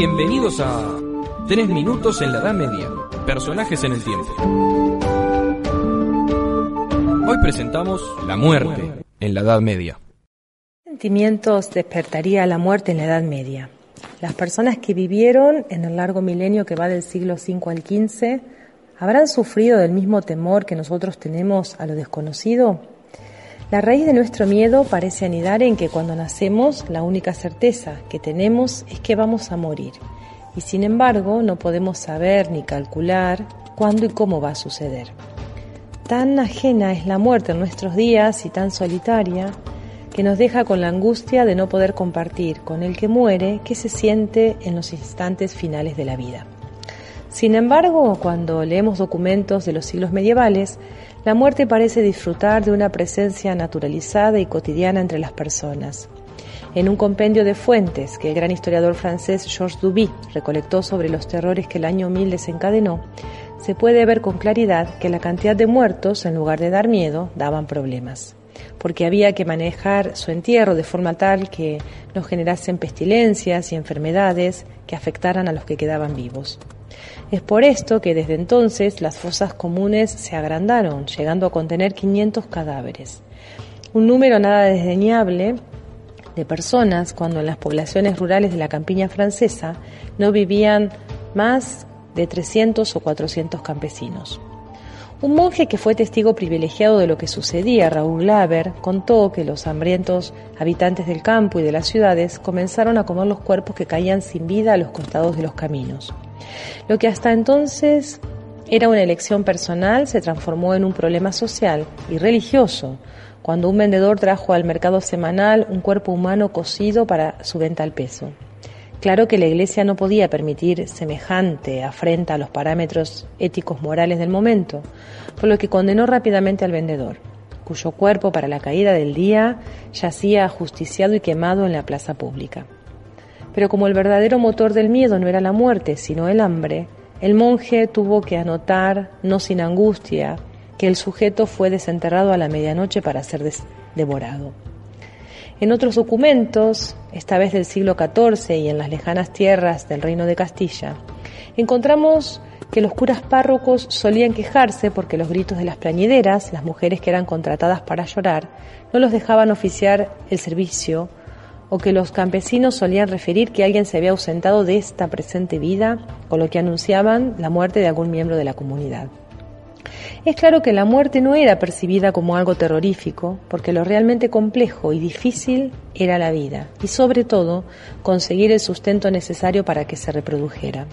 Bienvenidos a Tres Minutos en la Edad Media. Personajes en el tiempo. Hoy presentamos la muerte en la Edad Media. ¿Qué sentimientos despertaría la muerte en la Edad Media? Las personas que vivieron en el largo milenio que va del siglo V al XV, ¿habrán sufrido del mismo temor que nosotros tenemos a lo desconocido? La raíz de nuestro miedo parece anidar en que cuando nacemos la única certeza que tenemos es que vamos a morir y sin embargo no podemos saber ni calcular cuándo y cómo va a suceder. Tan ajena es la muerte en nuestros días y tan solitaria que nos deja con la angustia de no poder compartir con el que muere qué se siente en los instantes finales de la vida. Sin embargo, cuando leemos documentos de los siglos medievales, la muerte parece disfrutar de una presencia naturalizada y cotidiana entre las personas. En un compendio de fuentes que el gran historiador francés Georges Duby recolectó sobre los terrores que el año 1000 desencadenó, se puede ver con claridad que la cantidad de muertos, en lugar de dar miedo, daban problemas, porque había que manejar su entierro de forma tal que no generasen pestilencias y enfermedades que afectaran a los que quedaban vivos. Es por esto que desde entonces las fosas comunes se agrandaron, llegando a contener 500 cadáveres. Un número nada desdeñable de personas cuando en las poblaciones rurales de la campiña francesa no vivían más de 300 o 400 campesinos. Un monje que fue testigo privilegiado de lo que sucedía, Raúl Laver, contó que los hambrientos habitantes del campo y de las ciudades comenzaron a comer los cuerpos que caían sin vida a los costados de los caminos. Lo que hasta entonces era una elección personal se transformó en un problema social y religioso, cuando un vendedor trajo al mercado semanal un cuerpo humano cocido para su venta al peso. Claro que la Iglesia no podía permitir semejante afrenta a los parámetros éticos morales del momento, por lo que condenó rápidamente al vendedor, cuyo cuerpo para la caída del día yacía ajusticiado y quemado en la plaza pública. Pero como el verdadero motor del miedo no era la muerte, sino el hambre, el monje tuvo que anotar, no sin angustia, que el sujeto fue desenterrado a la medianoche para ser devorado. En otros documentos, esta vez del siglo XIV y en las lejanas tierras del reino de Castilla, encontramos que los curas párrocos solían quejarse porque los gritos de las plañideras, las mujeres que eran contratadas para llorar, no los dejaban oficiar el servicio o que los campesinos solían referir que alguien se había ausentado de esta presente vida o lo que anunciaban la muerte de algún miembro de la comunidad. Es claro que la muerte no era percibida como algo terrorífico, porque lo realmente complejo y difícil era la vida, y sobre todo conseguir el sustento necesario para que se reprodujera.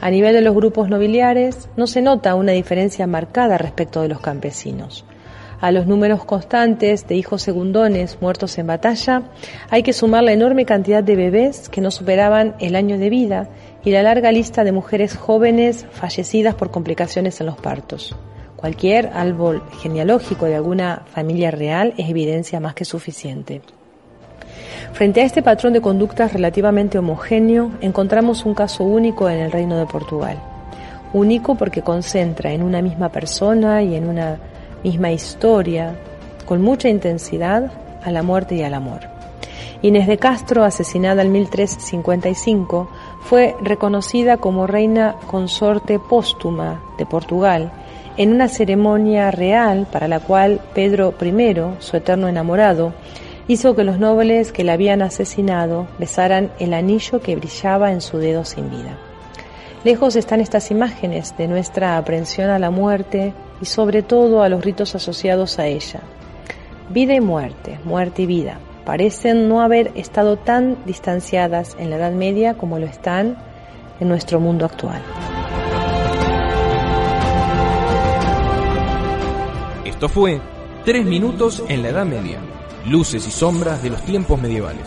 A nivel de los grupos nobiliares no se nota una diferencia marcada respecto de los campesinos. A los números constantes de hijos segundones muertos en batalla hay que sumar la enorme cantidad de bebés que no superaban el año de vida y la larga lista de mujeres jóvenes fallecidas por complicaciones en los partos. Cualquier árbol genealógico de alguna familia real es evidencia más que suficiente. Frente a este patrón de conductas relativamente homogéneo, encontramos un caso único en el Reino de Portugal. Único porque concentra en una misma persona y en una misma historia, con mucha intensidad, a la muerte y al amor. Inés de Castro, asesinada en 1355, fue reconocida como reina consorte póstuma de Portugal en una ceremonia real para la cual Pedro I, su eterno enamorado, hizo que los nobles que la habían asesinado besaran el anillo que brillaba en su dedo sin vida. Lejos están estas imágenes de nuestra aprensión a la muerte y sobre todo a los ritos asociados a ella. Vida y muerte, muerte y vida, parecen no haber estado tan distanciadas en la Edad Media como lo están en nuestro mundo actual. Esto fue Tres Minutos en la Edad Media, luces y sombras de los tiempos medievales.